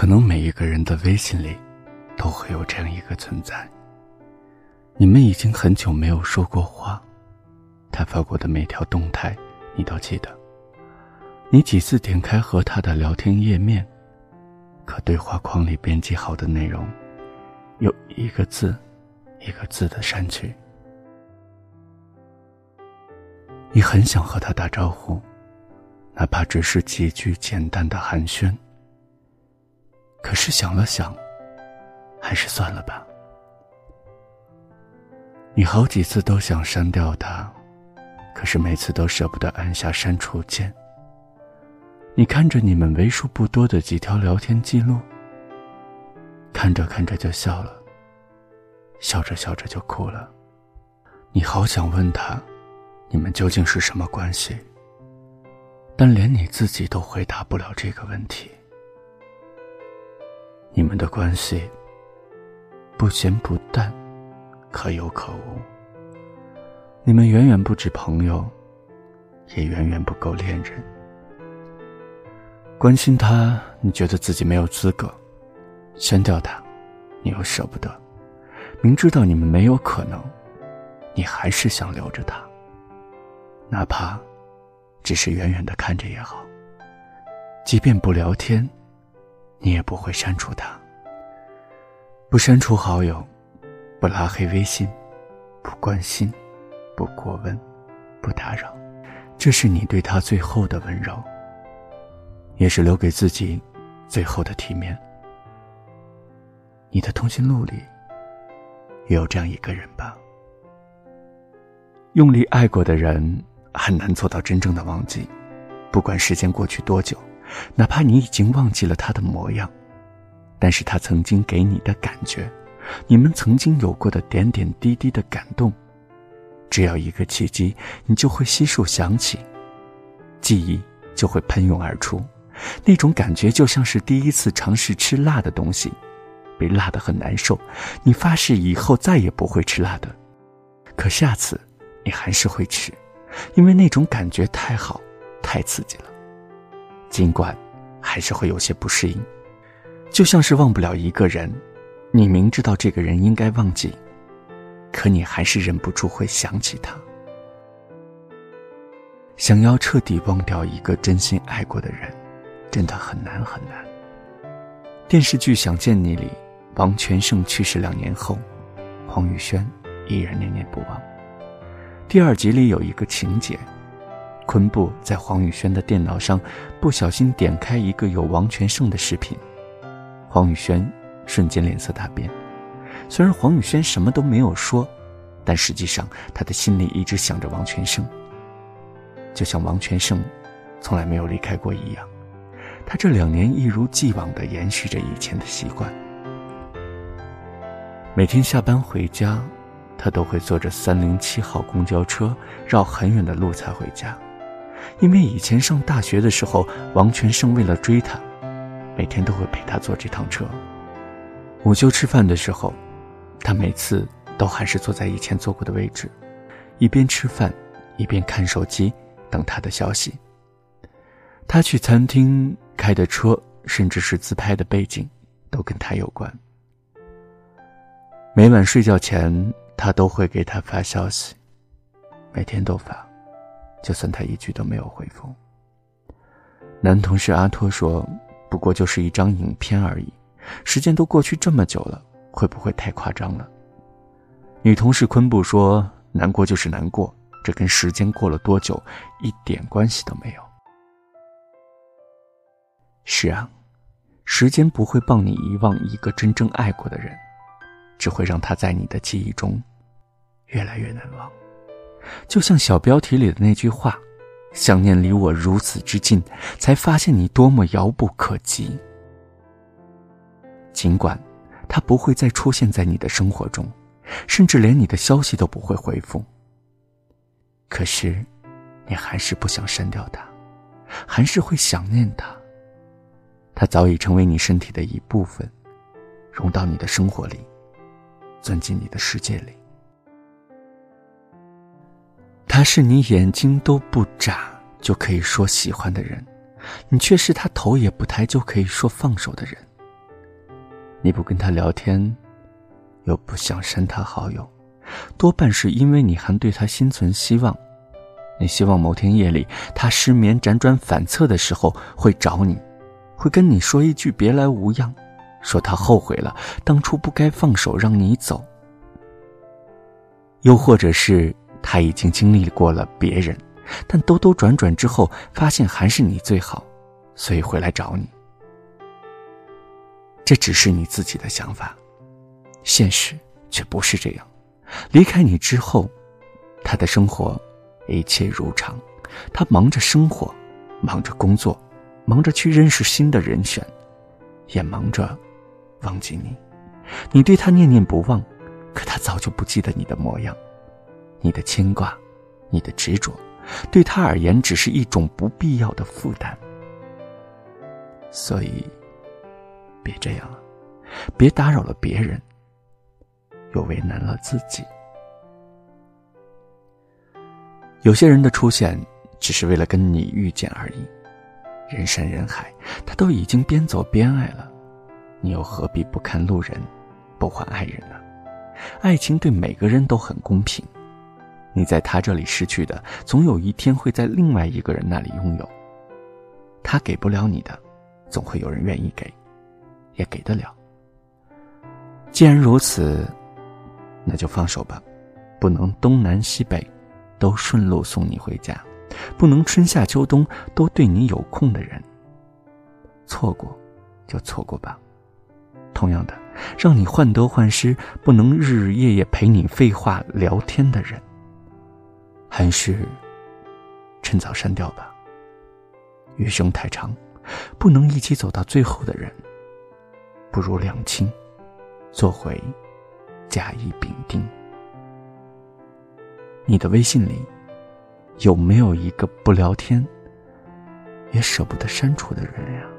可能每一个人的微信里，都会有这样一个存在。你们已经很久没有说过话，他发过的每条动态，你都记得。你几次点开和他的聊天页面，可对话框里编辑好的内容，有一个字，一个字的删去。你很想和他打招呼，哪怕只是几句简单的寒暄。可是想了想，还是算了吧。你好几次都想删掉他，可是每次都舍不得按下删除键。你看着你们为数不多的几条聊天记录，看着看着就笑了，笑着笑着就哭了。你好想问他，你们究竟是什么关系？但连你自己都回答不了这个问题。你们的关系不咸不淡，可有可无。你们远远不止朋友，也远远不够恋人。关心他，你觉得自己没有资格；删掉他，你又舍不得。明知道你们没有可能，你还是想留着他，哪怕只是远远的看着也好。即便不聊天。你也不会删除他，不删除好友，不拉黑微信，不关心，不过问，不打扰，这是你对他最后的温柔，也是留给自己最后的体面。你的通讯录里也有这样一个人吧？用力爱过的人很难做到真正的忘记，不管时间过去多久。哪怕你已经忘记了他的模样，但是他曾经给你的感觉，你们曾经有过的点点滴滴的感动，只要一个契机，你就会悉数想起，记忆就会喷涌而出。那种感觉就像是第一次尝试吃辣的东西，被辣得很难受，你发誓以后再也不会吃辣的，可下次你还是会吃，因为那种感觉太好，太刺激了。尽管还是会有些不适应，就像是忘不了一个人，你明知道这个人应该忘记，可你还是忍不住会想起他。想要彻底忘掉一个真心爱过的人，真的很难很难。电视剧《想见你》里，王全胜去世两年后，黄宇轩依然念念不忘。第二集里有一个情节。昆布在黄宇轩的电脑上不小心点开一个有王全胜的视频，黄宇轩瞬间脸色大变。虽然黄宇轩什么都没有说，但实际上他的心里一直想着王全胜，就像王全胜从来没有离开过一样。他这两年一如既往地延续着以前的习惯，每天下班回家，他都会坐着三零七号公交车绕很远的路才回家。因为以前上大学的时候，王全胜为了追她，每天都会陪她坐这趟车。午休吃饭的时候，他每次都还是坐在以前坐过的位置，一边吃饭，一边看手机，等他的消息。他去餐厅开的车，甚至是自拍的背景，都跟他有关。每晚睡觉前，他都会给他发消息，每天都发。就算他一句都没有回复。男同事阿托说：“不过就是一张影片而已，时间都过去这么久了，会不会太夸张了？”女同事昆布说：“难过就是难过，这跟时间过了多久一点关系都没有。”是啊，时间不会帮你遗忘一个真正爱过的人，只会让他在你的记忆中越来越难忘。就像小标题里的那句话：“想念离我如此之近，才发现你多么遥不可及。”尽管他不会再出现在你的生活中，甚至连你的消息都不会回复，可是你还是不想删掉他，还是会想念他。他早已成为你身体的一部分，融到你的生活里，钻进你的世界里。他是你眼睛都不眨就可以说喜欢的人，你却是他头也不抬就可以说放手的人。你不跟他聊天，又不想删他好友，多半是因为你还对他心存希望。你希望某天夜里他失眠、辗转反侧的时候会找你，会跟你说一句“别来无恙”，说他后悔了，当初不该放手让你走。又或者是他已经经历过了别人，但兜兜转转之后发现还是你最好，所以回来找你。这只是你自己的想法，现实却不是这样。离开你之后，他的生活。一切如常，他忙着生活，忙着工作，忙着去认识新的人选，也忙着忘记你。你对他念念不忘，可他早就不记得你的模样。你的牵挂，你的执着，对他而言只是一种不必要的负担。所以，别这样了，别打扰了别人，又为难了自己。有些人的出现，只是为了跟你遇见而已。人山人海，他都已经边走边爱了，你又何必不看路人，不还爱人呢？爱情对每个人都很公平，你在他这里失去的，总有一天会在另外一个人那里拥有。他给不了你的，总会有人愿意给，也给得了。既然如此，那就放手吧，不能东南西北。都顺路送你回家，不能春夏秋冬都对你有空的人。错过，就错过吧。同样的，让你患得患失，不能日日夜夜陪你废话聊天的人，还是趁早删掉吧。余生太长，不能一起走到最后的人，不如两清，做回甲乙丙丁。你的微信里有没有一个不聊天也舍不得删除的人呀？